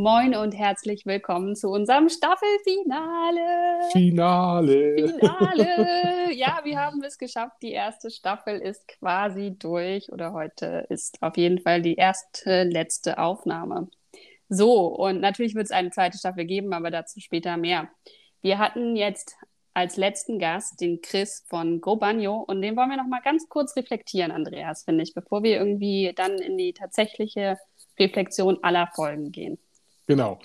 Moin und herzlich willkommen zu unserem Staffelfinale. Finale. Finale. Ja, wir haben es geschafft. Die erste Staffel ist quasi durch oder heute ist auf jeden Fall die erste, letzte Aufnahme. So, und natürlich wird es eine zweite Staffel geben, aber dazu später mehr. Wir hatten jetzt als letzten Gast den Chris von Go Banjo und den wollen wir noch mal ganz kurz reflektieren, Andreas, finde ich, bevor wir irgendwie dann in die tatsächliche Reflexion aller Folgen gehen. Genau.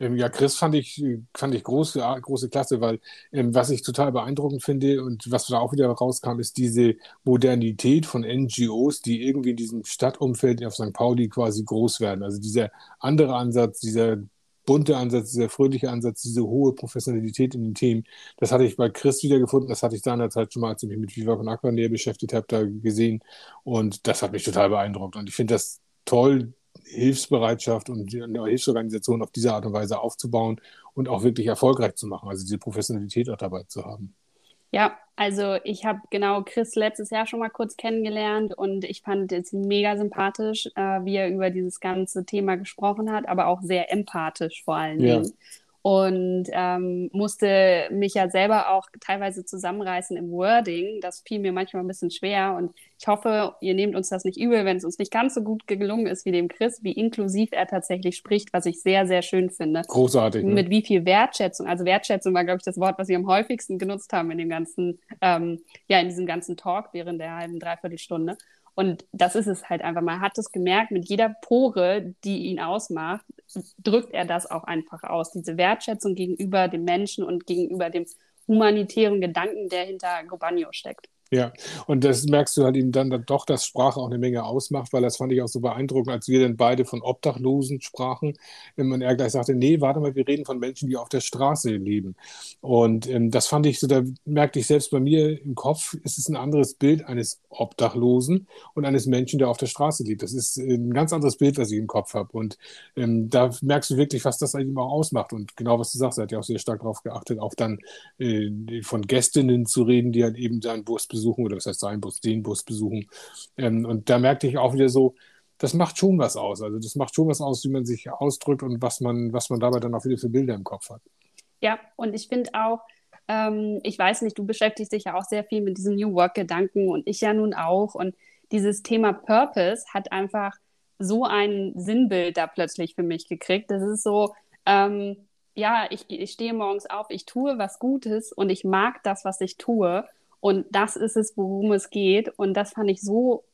Ähm, ja, Chris fand ich, fand ich große, große Klasse, weil ähm, was ich total beeindruckend finde und was da auch wieder rauskam, ist diese Modernität von NGOs, die irgendwie in diesem Stadtumfeld auf St. Pauli quasi groß werden. Also dieser andere Ansatz, dieser bunte Ansatz, dieser fröhliche Ansatz, diese hohe Professionalität in den Themen, das hatte ich bei Chris wiedergefunden. Das hatte ich seinerzeit schon mal, als ich mich mit Viva Con Aqua näher beschäftigt habe, da gesehen. Und das hat mich total beeindruckt. Und ich finde das toll, Hilfsbereitschaft und eine Hilfsorganisation auf diese Art und Weise aufzubauen und auch wirklich erfolgreich zu machen, also diese Professionalität auch dabei zu haben. Ja, also ich habe genau Chris letztes Jahr schon mal kurz kennengelernt und ich fand es mega sympathisch, äh, wie er über dieses ganze Thema gesprochen hat, aber auch sehr empathisch vor allen Dingen. Und ähm, musste mich ja selber auch teilweise zusammenreißen im Wording. Das fiel mir manchmal ein bisschen schwer und ich hoffe, ihr nehmt uns das nicht übel, wenn es uns nicht ganz so gut gelungen ist wie dem Chris, wie inklusiv er tatsächlich spricht, was ich sehr, sehr schön finde. Großartig. Ne? Mit wie viel Wertschätzung. Also Wertschätzung war, glaube ich, das Wort, was wir am häufigsten genutzt haben in dem ganzen, ähm, ja, in diesem ganzen Talk während der halben Dreiviertelstunde. Und das ist es halt einfach. Man hat es gemerkt, mit jeder Pore, die ihn ausmacht, drückt er das auch einfach aus. Diese Wertschätzung gegenüber dem Menschen und gegenüber dem humanitären Gedanken, der hinter Gobanio steckt. Ja, und das merkst du halt eben dann, dann doch, dass Sprache auch eine Menge ausmacht, weil das fand ich auch so beeindruckend, als wir dann beide von Obdachlosen sprachen, wenn man er gleich sagte, nee, warte mal, wir reden von Menschen, die auf der Straße leben. Und ähm, das fand ich so, da merkte ich selbst bei mir im Kopf, ist es ein anderes Bild eines Obdachlosen und eines Menschen, der auf der Straße lebt. Das ist ein ganz anderes Bild, was ich im Kopf habe. Und ähm, da merkst du wirklich, was das eben auch ausmacht. Und genau was du sagst, er hat ja auch sehr stark darauf geachtet, auch dann äh, von Gästinnen zu reden, die halt eben seinen Bus besuchen oder was heißt sein Bus, den Bus besuchen. Ähm, und da merkte ich auch wieder so, das macht schon was aus. Also das macht schon was aus, wie man sich ausdrückt und was man, was man dabei dann auch wieder für Bilder im Kopf hat. Ja, und ich finde auch, ähm, ich weiß nicht, du beschäftigst dich ja auch sehr viel mit diesem New Work-Gedanken und ich ja nun auch. Und dieses Thema Purpose hat einfach so ein Sinnbild da plötzlich für mich gekriegt. Das ist so, ähm, ja, ich, ich stehe morgens auf, ich tue was Gutes und ich mag das, was ich tue. Und das ist es, worum es geht. Und das fand ich so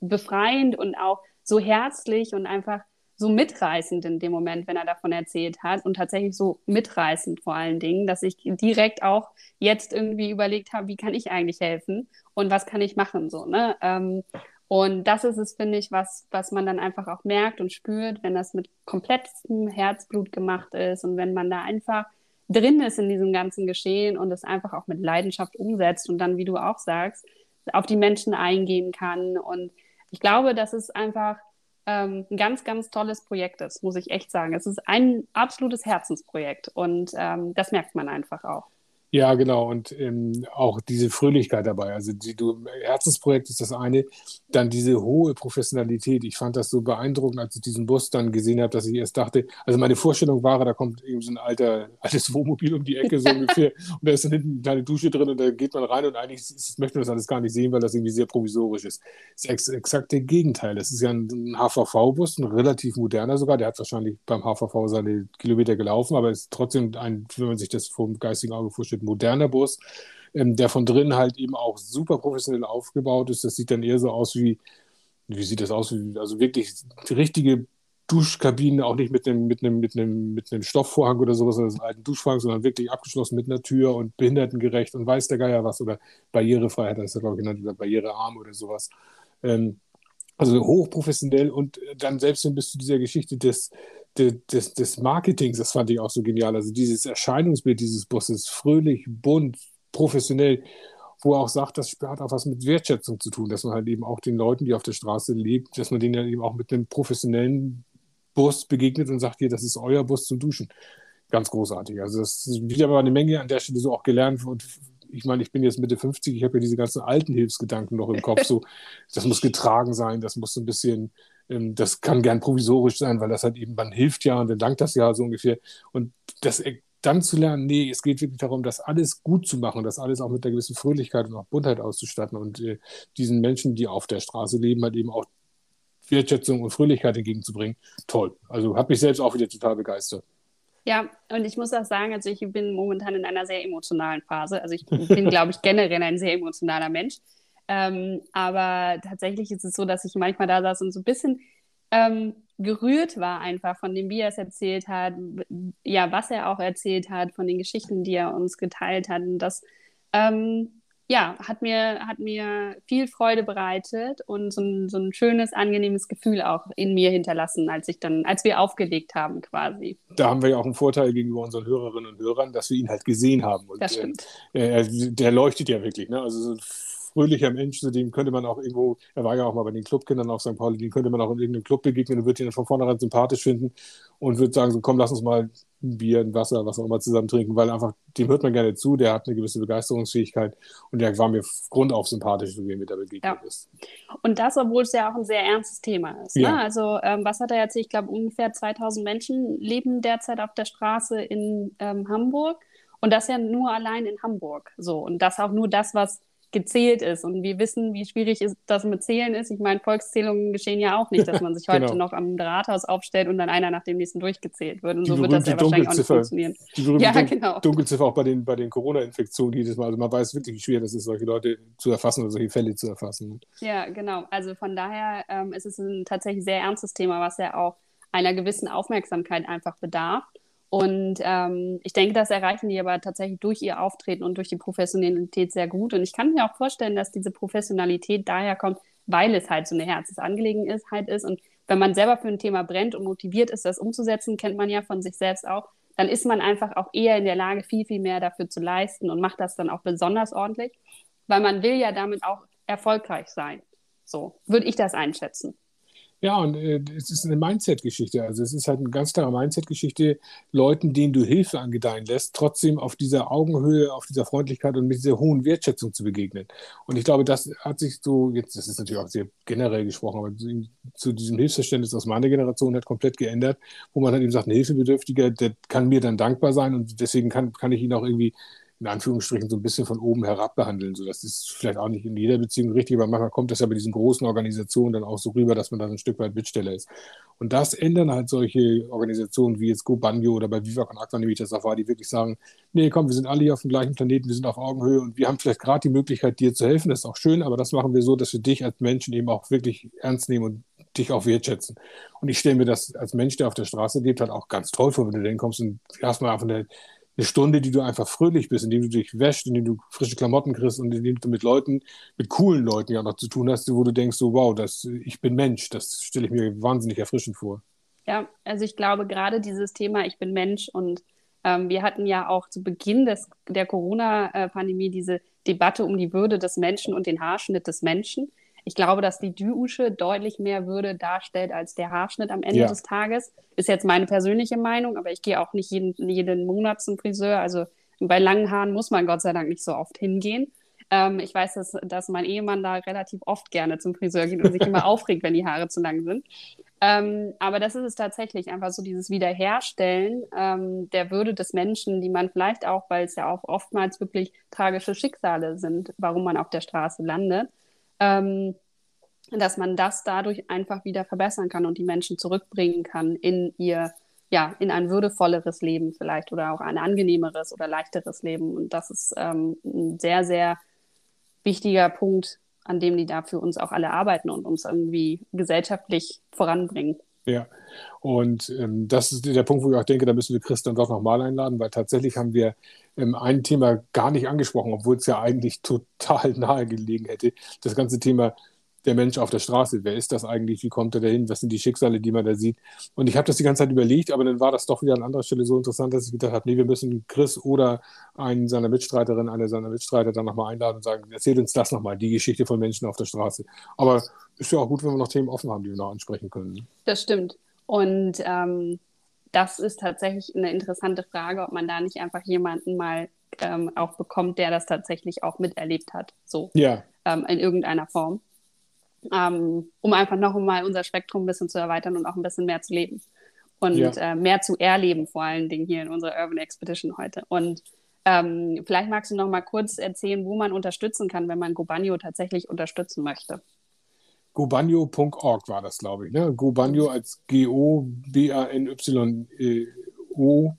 befreiend und auch so herzlich und einfach so mitreißend in dem Moment, wenn er davon erzählt hat und tatsächlich so mitreißend vor allen Dingen, dass ich direkt auch jetzt irgendwie überlegt habe, wie kann ich eigentlich helfen und was kann ich machen so ne ähm, und das ist es finde ich was was man dann einfach auch merkt und spürt, wenn das mit komplettem Herzblut gemacht ist und wenn man da einfach drin ist in diesem ganzen Geschehen und es einfach auch mit Leidenschaft umsetzt und dann wie du auch sagst auf die Menschen eingehen kann und ich glaube, das ist einfach ähm, ein ganz, ganz tolles Projekt ist, muss ich echt sagen. Es ist ein absolutes Herzensprojekt und ähm, das merkt man einfach auch. Ja, genau. Und ähm, auch diese Fröhlichkeit dabei. Also die, du, Herzensprojekt ist das eine. Dann diese hohe Professionalität. Ich fand das so beeindruckend, als ich diesen Bus dann gesehen habe, dass ich erst dachte, also meine Vorstellung war, da kommt irgendwie so ein alter, altes Wohnmobil um die Ecke so ungefähr. Und da ist dann hinten eine kleine Dusche drin und da geht man rein und eigentlich ist, möchte man das alles gar nicht sehen, weil das irgendwie sehr provisorisch ist. Das ist ex exakt der Gegenteil. Das ist ja ein, ein HVV-Bus, ein relativ moderner sogar. Der hat wahrscheinlich beim HVV seine Kilometer gelaufen, aber ist trotzdem ein, wenn man sich das vom geistigen Auge vorstellt, mit moderner Bus, ähm, der von drinnen halt eben auch super professionell aufgebaut ist. Das sieht dann eher so aus wie, wie sieht das aus? Also wirklich richtige Duschkabine, auch nicht mit einem, mit mit mit Stoffvorhang oder sowas, oder einem alten Duschvorhang, sondern wirklich abgeschlossen mit einer Tür und behindertengerecht und weiß der Geier was oder Barrierefreiheit, das ist ja, glaube ich, genannt, oder barrierearm oder sowas. Ähm, also hochprofessionell und dann selbst hin bis zu dieser Geschichte des, des, des Marketings, das fand ich auch so genial. Also dieses Erscheinungsbild dieses Busses, fröhlich, bunt, professionell, wo er auch sagt, das hat auch was mit Wertschätzung zu tun, dass man halt eben auch den Leuten, die auf der Straße lebt, dass man denen dann eben auch mit einem professionellen Bus begegnet und sagt, hier, das ist euer Bus zum Duschen. Ganz großartig. Also das ist wieder mal eine Menge an der Stelle so auch gelernt und ich meine, ich bin jetzt Mitte 50, ich habe ja diese ganzen alten Hilfsgedanken noch im Kopf. So, das muss getragen sein, das muss so ein bisschen das kann gern provisorisch sein, weil das halt eben, man hilft ja und dann dankt das ja so ungefähr. Und das äh, dann zu lernen, nee, es geht wirklich darum, das alles gut zu machen, das alles auch mit einer gewissen Fröhlichkeit und auch Buntheit auszustatten und äh, diesen Menschen, die auf der Straße leben, halt eben auch Wertschätzung und Fröhlichkeit entgegenzubringen. Toll. Also hat mich selbst auch wieder total begeistert. Ja, und ich muss auch sagen, also ich bin momentan in einer sehr emotionalen Phase. Also ich bin, glaube ich, generell ein sehr emotionaler Mensch. Ähm, aber tatsächlich ist es so, dass ich manchmal da saß und so ein bisschen ähm, gerührt war einfach von dem, wie er es erzählt hat, ja, was er auch erzählt hat, von den Geschichten, die er uns geteilt hat. Und das, ähm, ja, hat mir, hat mir viel Freude bereitet und so ein, so ein schönes, angenehmes Gefühl auch in mir hinterlassen, als ich dann, als wir aufgelegt haben quasi. Da haben wir ja auch einen Vorteil gegenüber unseren Hörerinnen und Hörern, dass wir ihn halt gesehen haben. Und, das stimmt. Äh, der leuchtet ja wirklich, ne? Also so fröhlicher Mensch, zu dem könnte man auch irgendwo, er war ja auch mal bei den Clubkindern auf St. Pauli, den könnte man auch in irgendeinem Club begegnen und würde ihn von vornherein sympathisch finden und würde sagen, so komm, lass uns mal ein Bier, ein Wasser, was auch immer zusammen trinken, weil einfach, dem hört man gerne zu, der hat eine gewisse Begeisterungsfähigkeit und der war mir grundauf sympathisch, so wie er mir da begegnet ja. ist. Und das, obwohl es ja auch ein sehr ernstes Thema ist. Ne? Ja. Also, ähm, was hat er jetzt? Ich glaube, ungefähr 2000 Menschen leben derzeit auf der Straße in ähm, Hamburg. Und das ja nur allein in Hamburg. So. Und das auch nur das, was gezählt ist. Und wir wissen, wie schwierig ist, das mit Zählen ist. Ich meine, Volkszählungen geschehen ja auch nicht, dass man sich heute genau. noch am Rathaus aufstellt und dann einer nach dem nächsten durchgezählt wird. Und die so wird das ja wahrscheinlich auch nicht funktionieren. Die ja, genau. Dunkelziffer auch bei den, bei den Corona-Infektionen jedes Mal. Also man weiß wirklich, wie schwer das ist, solche Leute zu erfassen oder solche Fälle zu erfassen. Ja, genau. Also von daher ähm, ist es ein tatsächlich sehr ernstes Thema, was ja auch einer gewissen Aufmerksamkeit einfach bedarf. Und ähm, ich denke, das erreichen die aber tatsächlich durch ihr Auftreten und durch die Professionalität sehr gut. Und ich kann mir auch vorstellen, dass diese Professionalität daher kommt, weil es halt so eine Herzensangelegenheit ist. Und wenn man selber für ein Thema brennt und motiviert ist, das umzusetzen, kennt man ja von sich selbst auch, dann ist man einfach auch eher in der Lage, viel, viel mehr dafür zu leisten und macht das dann auch besonders ordentlich, weil man will ja damit auch erfolgreich sein. So würde ich das einschätzen. Ja, und äh, es ist eine Mindset-Geschichte. Also es ist halt eine ganz klare Mindset-Geschichte, Leuten, denen du Hilfe angedeihen lässt, trotzdem auf dieser Augenhöhe, auf dieser Freundlichkeit und mit dieser hohen Wertschätzung zu begegnen. Und ich glaube, das hat sich so, jetzt, das ist natürlich auch sehr generell gesprochen, aber zu, zu diesem Hilfsverständnis aus meiner Generation hat komplett geändert, wo man halt eben sagt, ein Hilfebedürftiger, der kann mir dann dankbar sein und deswegen kann, kann ich ihn auch irgendwie in Anführungsstrichen so ein bisschen von oben herab behandeln. So, das ist vielleicht auch nicht in jeder Beziehung richtig, aber manchmal kommt das ja bei diesen großen Organisationen dann auch so rüber, dass man dann ein Stück weit Bittsteller ist. Und das ändern halt solche Organisationen wie jetzt Go Banjo oder bei Viva Con Aqua, nämlich das auch war, die wirklich sagen, nee, komm, wir sind alle hier auf dem gleichen Planeten, wir sind auf Augenhöhe und wir haben vielleicht gerade die Möglichkeit, dir zu helfen, das ist auch schön, aber das machen wir so, dass wir dich als Menschen eben auch wirklich ernst nehmen und dich auch wertschätzen. Und ich stelle mir das als Mensch, der auf der Straße lebt, halt auch ganz toll vor, wenn du dann kommst und erstmal einfach eine eine Stunde, die du einfach fröhlich bist, indem du dich wäschst, indem du frische Klamotten kriegst und indem du mit Leuten, mit coolen Leuten ja noch zu tun hast, wo du denkst, so wow, das, ich bin Mensch, das stelle ich mir wahnsinnig erfrischend vor. Ja, also ich glaube gerade dieses Thema, ich bin Mensch und ähm, wir hatten ja auch zu Beginn des, der Corona-Pandemie diese Debatte um die Würde des Menschen und den Haarschnitt des Menschen. Ich glaube, dass die Dusche deutlich mehr Würde darstellt als der Haarschnitt am Ende ja. des Tages. Ist jetzt meine persönliche Meinung, aber ich gehe auch nicht jeden, jeden Monat zum Friseur. Also bei langen Haaren muss man Gott sei Dank nicht so oft hingehen. Ähm, ich weiß, dass, dass mein Ehemann da relativ oft gerne zum Friseur geht und sich immer aufregt, wenn die Haare zu lang sind. Ähm, aber das ist es tatsächlich, einfach so dieses Wiederherstellen ähm, der Würde des Menschen, die man vielleicht auch, weil es ja auch oftmals wirklich tragische Schicksale sind, warum man auf der Straße landet, ähm, dass man das dadurch einfach wieder verbessern kann und die Menschen zurückbringen kann in ihr, ja, in ein würdevolleres Leben vielleicht oder auch ein angenehmeres oder leichteres Leben. Und das ist ähm, ein sehr, sehr wichtiger Punkt, an dem die da für uns auch alle arbeiten und uns irgendwie gesellschaftlich voranbringen. Ja, und ähm, das ist der Punkt, wo ich auch denke, da müssen wir Christian doch nochmal einladen, weil tatsächlich haben wir ähm, ein Thema gar nicht angesprochen, obwohl es ja eigentlich total nahe gelegen hätte. Das ganze Thema der Mensch auf der Straße. Wer ist das eigentlich? Wie kommt er dahin? Was sind die Schicksale, die man da sieht? Und ich habe das die ganze Zeit überlegt, aber dann war das doch wieder an anderer Stelle so interessant, dass ich gedacht habe, nee, wir müssen Chris oder einen seiner Mitstreiterinnen, eine seiner Mitstreiter dann nochmal einladen und sagen, erzähl uns das nochmal, die Geschichte von Menschen auf der Straße. Aber ist ja auch gut, wenn wir noch Themen offen haben, die wir noch ansprechen können. Ne? Das stimmt. Und ähm, das ist tatsächlich eine interessante Frage, ob man da nicht einfach jemanden mal ähm, auch bekommt, der das tatsächlich auch miterlebt hat, so ja. ähm, in irgendeiner Form. Ähm, um einfach noch mal unser Spektrum ein bisschen zu erweitern und auch ein bisschen mehr zu leben. Und ja. äh, mehr zu erleben, vor allen Dingen hier in unserer Urban Expedition heute. Und ähm, vielleicht magst du noch mal kurz erzählen, wo man unterstützen kann, wenn man Gobanio tatsächlich unterstützen möchte. Gobanio.org war das, glaube ich. Ne? Gobanio als G-O-B-A-N-Y O,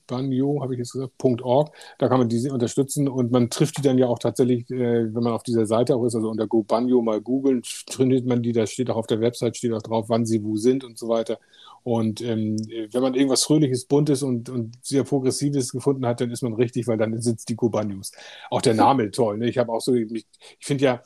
Banjo, habe ich jetzt gesagt, .org. Da kann man diese unterstützen und man trifft die dann ja auch tatsächlich, äh, wenn man auf dieser Seite auch ist, also unter Go Banjo mal googeln, findet man die, da steht auch auf der Website, steht auch drauf, wann sie wo sind und so weiter. Und ähm, wenn man irgendwas Fröhliches, Buntes und, und sehr Progressives gefunden hat, dann ist man richtig, weil dann sind es die Go Banjos. Auch der Name toll. Ne? Ich habe auch so, ich, ich finde ja,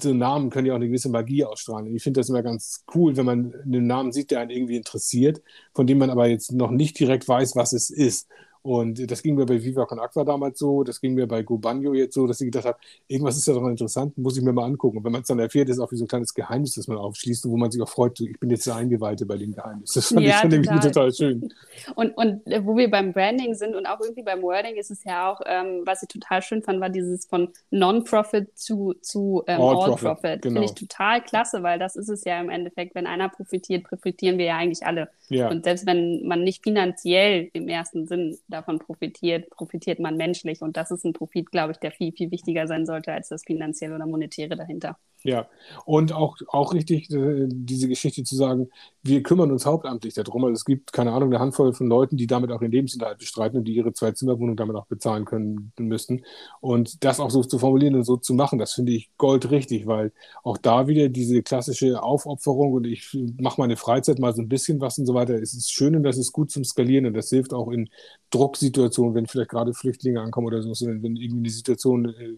so Namen können ja auch eine gewisse Magie ausstrahlen. Ich finde das immer ganz cool, wenn man einen Namen sieht, der einen irgendwie interessiert, von dem man aber jetzt noch nicht direkt weiß, was es ist. Und das ging mir bei Viva Con Aqua damals so, das ging mir bei Gubanyo jetzt so, dass ich gedacht habe, irgendwas ist ja doch interessant, muss ich mir mal angucken. Und wenn man es dann erfährt, ist es auch wie so ein kleines Geheimnis, das man aufschließt, wo man sich auch freut, ich bin jetzt der Eingeweihte bei dem Geheimnis. Das fand ja, ich schon total. total schön. Und, und äh, wo wir beim Branding sind und auch irgendwie beim Wording ist es ja auch, ähm, was ich total schön fand, war dieses von Non-Profit zu, zu ähm, All-Profit. All genau. Finde ich total klasse, weil das ist es ja im Endeffekt, wenn einer profitiert, profitieren wir ja eigentlich alle. Ja. Und selbst wenn man nicht finanziell im ersten Sinn davon profitiert, profitiert man menschlich. Und das ist ein Profit, glaube ich, der viel, viel wichtiger sein sollte als das finanzielle oder monetäre dahinter. Ja, und auch, auch richtig, äh, diese Geschichte zu sagen, wir kümmern uns hauptamtlich darum. Also es gibt, keine Ahnung, eine Handvoll von Leuten, die damit auch ihren Lebensunterhalt bestreiten und die ihre Zwei-Zimmer-Wohnung damit auch bezahlen können müssten. Und das auch so zu formulieren und so zu machen, das finde ich goldrichtig, weil auch da wieder diese klassische Aufopferung und ich mache meine Freizeit mal so ein bisschen was und so weiter. Es ist schön und das ist gut zum Skalieren und das hilft auch in Drucksituationen, wenn vielleicht gerade Flüchtlinge ankommen oder so, wenn, irgendwie eine Situation äh,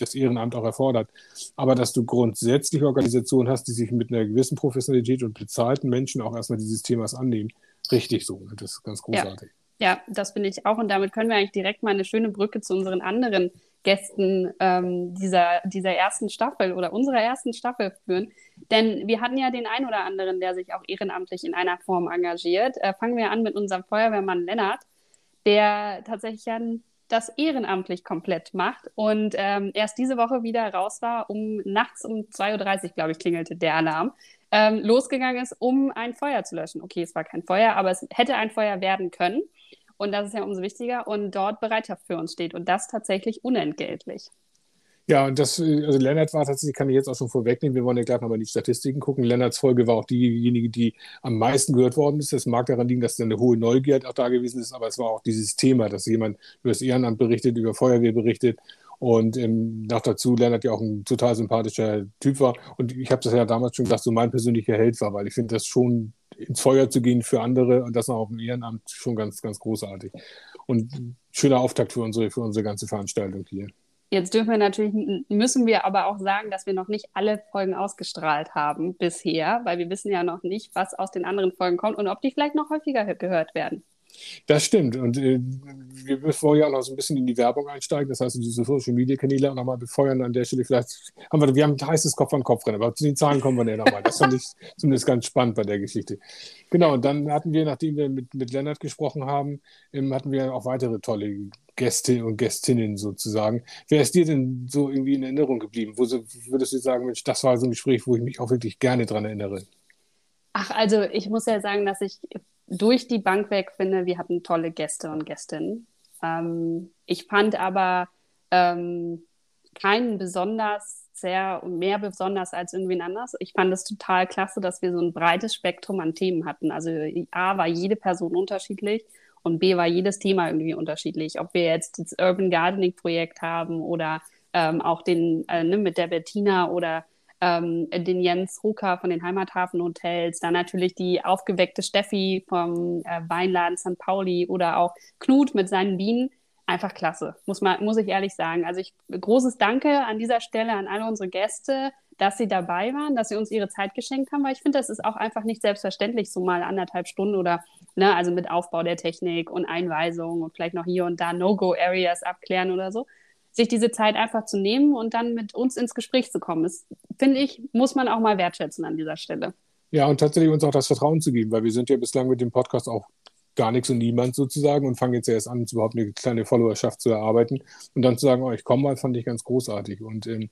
das Ehrenamt auch erfordert. Aber dass du grundsätzlich Organisationen hast, die sich mit einer gewissen Professionalität und bezahlten Menschen auch erstmal dieses Themas annehmen, richtig so. Das ist ganz großartig. Ja, ja das finde ich auch. Und damit können wir eigentlich direkt mal eine schöne Brücke zu unseren anderen Gästen ähm, dieser, dieser ersten Staffel oder unserer ersten Staffel führen. Denn wir hatten ja den einen oder anderen, der sich auch ehrenamtlich in einer Form engagiert. Äh, fangen wir an mit unserem Feuerwehrmann Lennart, der tatsächlich ein das ehrenamtlich komplett macht und ähm, erst diese Woche wieder raus war, um nachts um 2.30 Uhr, glaube ich, klingelte der Alarm, ähm, losgegangen ist, um ein Feuer zu löschen. Okay, es war kein Feuer, aber es hätte ein Feuer werden können. Und das ist ja umso wichtiger und dort Bereitschaft für uns steht und das tatsächlich unentgeltlich. Ja, und das, äh, also Lennart war tatsächlich, kann ich jetzt auch schon vorwegnehmen, wir wollen ja gleich nochmal die Statistiken gucken. Lennarts Folge war auch diejenige, die am meisten gehört worden ist. Das mag daran liegen, dass da eine hohe Neugier auch da gewesen ist, aber es war auch dieses Thema, dass jemand über das Ehrenamt berichtet, über Feuerwehr berichtet und ähm, noch dazu Lennart ja auch ein total sympathischer Typ war. Und ich habe das ja damals schon gesagt, so mein persönlicher Held war, weil ich finde das schon ins Feuer zu gehen für andere und das noch auf dem Ehrenamt schon ganz, ganz großartig. Und schöner Auftakt für unsere, für unsere ganze Veranstaltung hier. Jetzt dürfen wir natürlich, müssen wir aber auch sagen, dass wir noch nicht alle Folgen ausgestrahlt haben bisher, weil wir wissen ja noch nicht, was aus den anderen Folgen kommt und ob die vielleicht noch häufiger gehört werden. Das stimmt. Und äh, wir wollen ja auch noch so ein bisschen in die Werbung einsteigen. Das heißt, diese Social Media Kanäle auch nochmal befeuern an der Stelle. Vielleicht haben wir, wir haben ein heißes Kopf an Kopf rennen, aber zu den Zahlen kommen wir ja nochmal. Das fand ich zumindest ganz spannend bei der Geschichte. Genau. Und dann hatten wir, nachdem wir mit, mit Lennart gesprochen haben, ähm, hatten wir auch weitere tolle Gäste und Gästinnen sozusagen. Wer ist dir denn so irgendwie in Erinnerung geblieben? Wo würdest du sagen, Mensch, das war so ein Gespräch, wo ich mich auch wirklich gerne dran erinnere? Ach, also ich muss ja sagen, dass ich durch die Bank weg finde, wir hatten tolle Gäste und Gästinnen. Ähm, ich fand aber ähm, keinen besonders sehr mehr besonders als irgendwen anders. Ich fand es total klasse, dass wir so ein breites Spektrum an Themen hatten. Also A war jede Person unterschiedlich und B war jedes Thema irgendwie unterschiedlich. Ob wir jetzt das Urban Gardening Projekt haben oder ähm, auch den äh, ne, mit der Bettina oder ähm, den Jens Rucker von den Heimathafenhotels, dann natürlich die aufgeweckte Steffi vom äh, Weinladen St. Pauli oder auch Knut mit seinen Bienen. Einfach klasse, muss, man, muss ich ehrlich sagen. Also ich großes Danke an dieser Stelle an alle unsere Gäste, dass sie dabei waren, dass sie uns ihre Zeit geschenkt haben, weil ich finde, das ist auch einfach nicht selbstverständlich, so mal anderthalb Stunden oder, ne, also mit Aufbau der Technik und Einweisung und vielleicht noch hier und da No-Go-Areas abklären oder so sich diese Zeit einfach zu nehmen und dann mit uns ins Gespräch zu kommen. Das, finde ich, muss man auch mal wertschätzen an dieser Stelle. Ja, und tatsächlich uns auch das Vertrauen zu geben, weil wir sind ja bislang mit dem Podcast auch gar nichts und niemand sozusagen und fangen jetzt erst an, überhaupt eine kleine Followerschaft zu erarbeiten und dann zu sagen, oh, ich komme mal, fand ich ganz großartig. Und ähm,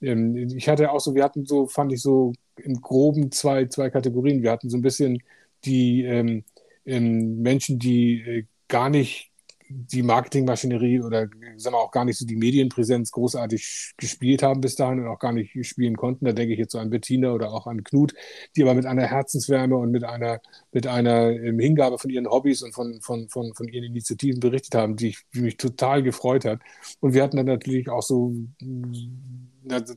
ähm, ich hatte auch so, wir hatten so, fand ich so im Groben zwei, zwei Kategorien. Wir hatten so ein bisschen die ähm, ähm, Menschen, die äh, gar nicht die Marketingmaschinerie oder sagen wir auch gar nicht so die Medienpräsenz großartig gespielt haben bis dahin und auch gar nicht spielen konnten. Da denke ich jetzt so an Bettina oder auch an Knut, die aber mit einer Herzenswärme und mit einer, mit einer ähm, Hingabe von ihren Hobbys und von, von, von, von ihren Initiativen berichtet haben, die, die mich total gefreut hat. Und wir hatten dann natürlich auch so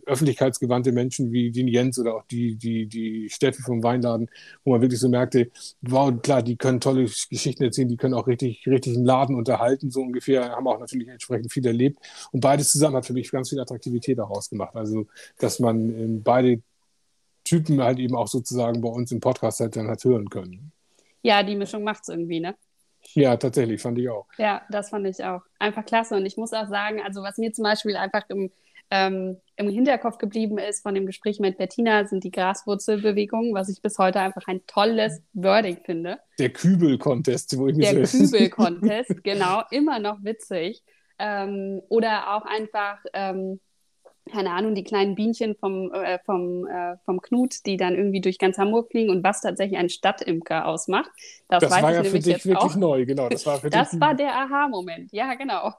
öffentlichkeitsgewandte Menschen wie den Jens oder auch die, die, die Steffi vom Weinladen, wo man wirklich so merkte, wow, klar, die können tolle Geschichten erzählen, die können auch richtig, richtig einen Laden unterhalten, so ungefähr, haben auch natürlich entsprechend viel erlebt. Und beides zusammen hat für mich ganz viel Attraktivität daraus gemacht. Also, dass man ähm, beide Typen halt eben auch sozusagen bei uns im Podcast halt dann hat hören können. Ja, die Mischung macht es irgendwie, ne? Ja, tatsächlich, fand ich auch. Ja, das fand ich auch. Einfach klasse. Und ich muss auch sagen, also was mir zum Beispiel einfach im ähm, im Hinterkopf geblieben ist von dem Gespräch mit Bettina, sind die Graswurzelbewegungen, was ich bis heute einfach ein tolles Wording finde. Der Kübel-Contest, wo ich mich Der so Kübel-Contest, genau, immer noch witzig. Ähm, oder auch einfach, ähm, keine Ahnung, die kleinen Bienchen vom, äh, vom, äh, vom Knut, die dann irgendwie durch ganz Hamburg fliegen und was tatsächlich ein Stadtimker ausmacht. Das, das war ja für dich wirklich auch. neu, genau. Das war, für das war der Aha-Moment, ja, genau.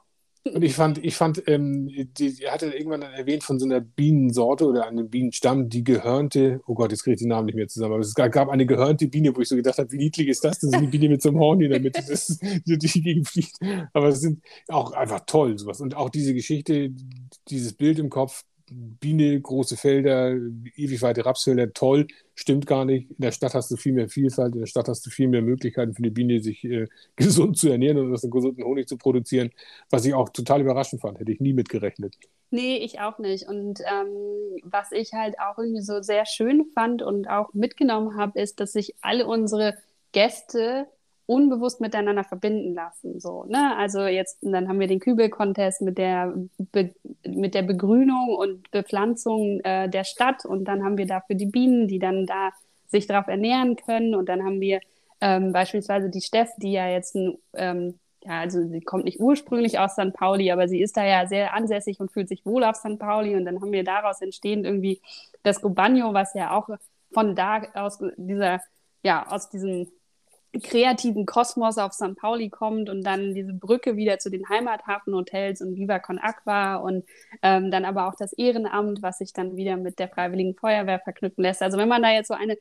Und ich fand, ich fand, ähm, die, die hatte irgendwann erwähnt von so einer Bienensorte oder einem Bienenstamm, die gehörnte, oh Gott, jetzt kriege ich den Namen nicht mehr zusammen, aber es gab eine gehörnte Biene, wo ich so gedacht habe, wie niedlich ist das? Das ist eine Biene mit so einem Horn in der Mitte, das, die, die gegenfliegt. Aber es sind auch einfach toll, sowas. Und auch diese Geschichte, dieses Bild im Kopf, Biene, große Felder, ewig weite Rapsfelder, toll, stimmt gar nicht. In der Stadt hast du viel mehr Vielfalt, in der Stadt hast du viel mehr Möglichkeiten für die Biene, sich äh, gesund zu ernähren und aus einem gesunden Honig zu produzieren, was ich auch total überraschend fand. Hätte ich nie mitgerechnet. Nee, ich auch nicht. Und ähm, was ich halt auch irgendwie so sehr schön fand und auch mitgenommen habe, ist, dass sich alle unsere Gäste unbewusst miteinander verbinden lassen. So, ne? Also jetzt, dann haben wir den Kübel-Contest mit der, mit der Begrünung und Bepflanzung äh, der Stadt und dann haben wir dafür die Bienen, die dann da sich darauf ernähren können und dann haben wir ähm, beispielsweise die Steff, die ja jetzt ein, ähm, ja, also sie kommt nicht ursprünglich aus St. Pauli, aber sie ist da ja sehr ansässig und fühlt sich wohl auf St. Pauli und dann haben wir daraus entstehend irgendwie das Gobagno, was ja auch von da aus dieser, ja, aus diesem kreativen Kosmos auf St. Pauli kommt und dann diese Brücke wieder zu den Heimathafenhotels und Viva Con Aqua und ähm, dann aber auch das Ehrenamt, was sich dann wieder mit der Freiwilligen Feuerwehr verknüpfen lässt. Also wenn man da jetzt so eine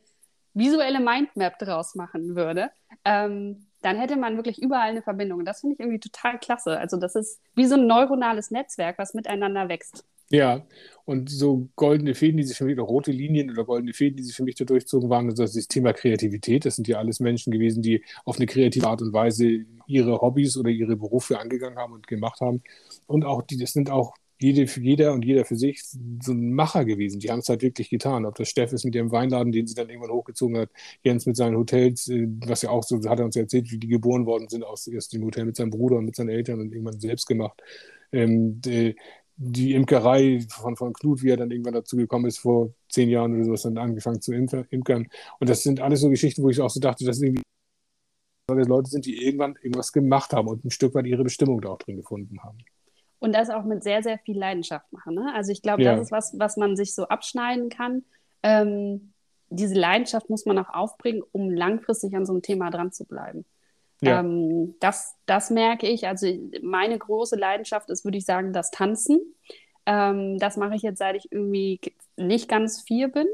visuelle Mindmap draus machen würde, ähm, dann hätte man wirklich überall eine Verbindung. Und das finde ich irgendwie total klasse. Also das ist wie so ein neuronales Netzwerk, was miteinander wächst. Ja, und so goldene Fäden, die sich für mich, oder rote Linien oder goldene Fäden, die sich für mich da durchzogen waren, also das Thema Kreativität. Das sind ja alles Menschen gewesen, die auf eine kreative Art und Weise ihre Hobbys oder ihre Berufe angegangen haben und gemacht haben. Und auch die, das sind auch jede, jeder und jeder für sich so ein Macher gewesen. Die haben es halt wirklich getan. Ob das Steff ist mit ihrem Weinladen, den sie dann irgendwann hochgezogen hat, Jens mit seinen Hotels, äh, was ja auch so, hat er uns erzählt, wie die geboren worden sind, aus erst dem Hotel mit seinem Bruder und mit seinen Eltern und irgendwann selbst gemacht. Ähm, die, Imkerei von, von Knut, wie er dann irgendwann dazu gekommen ist, vor zehn Jahren oder sowas, dann angefangen zu imkern. Und das sind alles so Geschichten, wo ich auch so dachte, dass irgendwie Leute sind, die irgendwann irgendwas gemacht haben und ein Stück weit ihre Bestimmung da auch drin gefunden haben. Und das auch mit sehr, sehr viel Leidenschaft machen. Ne? Also ich glaube, ja. das ist was, was man sich so abschneiden kann. Ähm, diese Leidenschaft muss man auch aufbringen, um langfristig an so einem Thema dran zu bleiben. Ja. Ähm, das, das merke ich. Also meine große Leidenschaft ist, würde ich sagen, das Tanzen. Ähm, das mache ich jetzt, seit ich irgendwie nicht ganz vier bin.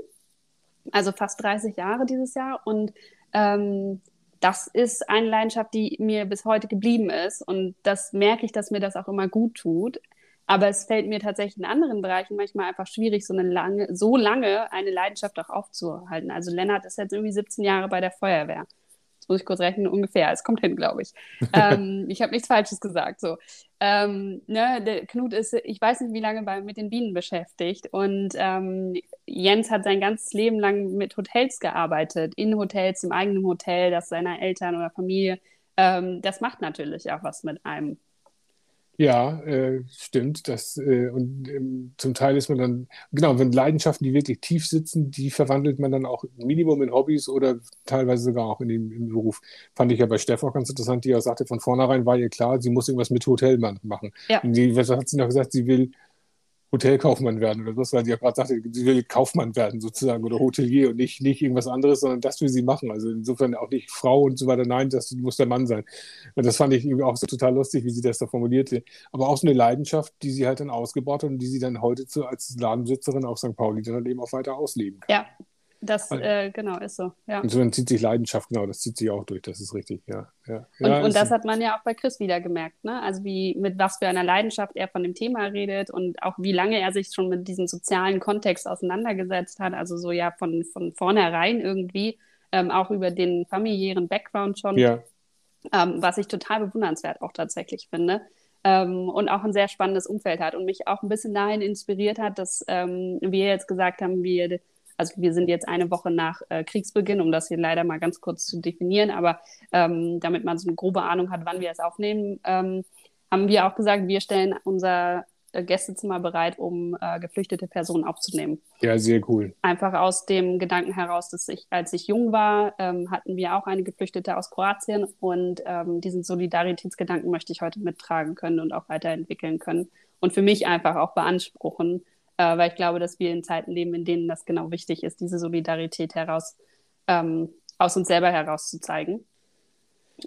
Also fast 30 Jahre dieses Jahr. Und ähm, das ist eine Leidenschaft, die mir bis heute geblieben ist. Und das merke ich, dass mir das auch immer gut tut. Aber es fällt mir tatsächlich in anderen Bereichen manchmal einfach schwierig, so, eine lange, so lange eine Leidenschaft auch aufzuhalten. Also Lennart ist jetzt irgendwie 17 Jahre bei der Feuerwehr muss ich kurz rechnen, ungefähr. Es kommt hin, glaube ich. ähm, ich habe nichts Falsches gesagt. So. Ähm, ne, der Knut ist, ich weiß nicht, wie lange bei, mit den Bienen beschäftigt. Und ähm, Jens hat sein ganzes Leben lang mit Hotels gearbeitet, in Hotels, im eigenen Hotel, das seiner Eltern oder Familie. Ähm, das macht natürlich auch was mit einem. Ja, äh, stimmt. Das, äh, und ähm, zum Teil ist man dann, genau, wenn Leidenschaften, die wirklich tief sitzen, die verwandelt man dann auch Minimum in Hobbys oder teilweise sogar auch in den, im Beruf. Fand ich ja bei Steff auch ganz interessant, die ja sagte, von vornherein war ihr klar, sie muss irgendwas mit Hotel machen. Ja. Und die, was hat sie noch gesagt? Sie will Hotelkaufmann werden oder was, weil sie ja gerade sagte, sie will Kaufmann werden sozusagen oder Hotelier und nicht, nicht irgendwas anderes, sondern das will sie machen. Also insofern auch nicht Frau und so weiter. Nein, das muss der Mann sein. Und das fand ich irgendwie auch so total lustig, wie sie das da formulierte. Aber auch so eine Leidenschaft, die sie halt dann ausgebaut hat und die sie dann heute zu, als Ladenbesitzerin auf St. Pauli dann eben auch weiter ausleben kann. Ja, das, äh, genau, ist so. Ja. Und so dann zieht sich Leidenschaft, genau, das zieht sich auch durch, das ist richtig, ja. ja. Und, ja, und das hat man ja auch bei Chris wieder gemerkt, ne? Also wie, mit was für einer Leidenschaft er von dem Thema redet und auch wie lange er sich schon mit diesem sozialen Kontext auseinandergesetzt hat. Also so ja von, von vornherein irgendwie, ähm, auch über den familiären Background schon. Ja. Ähm, was ich total bewundernswert auch tatsächlich finde. Ähm, und auch ein sehr spannendes Umfeld hat und mich auch ein bisschen dahin inspiriert hat, dass ähm, wir jetzt gesagt haben, wir also wir sind jetzt eine Woche nach äh, Kriegsbeginn, um das hier leider mal ganz kurz zu definieren, aber ähm, damit man so eine grobe Ahnung hat, wann wir es aufnehmen, ähm, haben wir auch gesagt, wir stellen unser äh, Gästezimmer bereit, um äh, geflüchtete Personen aufzunehmen. Ja, sehr cool. Einfach aus dem Gedanken heraus, dass ich, als ich jung war, ähm, hatten wir auch eine Geflüchtete aus Kroatien und ähm, diesen Solidaritätsgedanken möchte ich heute mittragen können und auch weiterentwickeln können und für mich einfach auch beanspruchen, äh, weil ich glaube, dass wir in Zeiten leben, in denen das genau wichtig ist, diese Solidarität heraus ähm, aus uns selber herauszuzeigen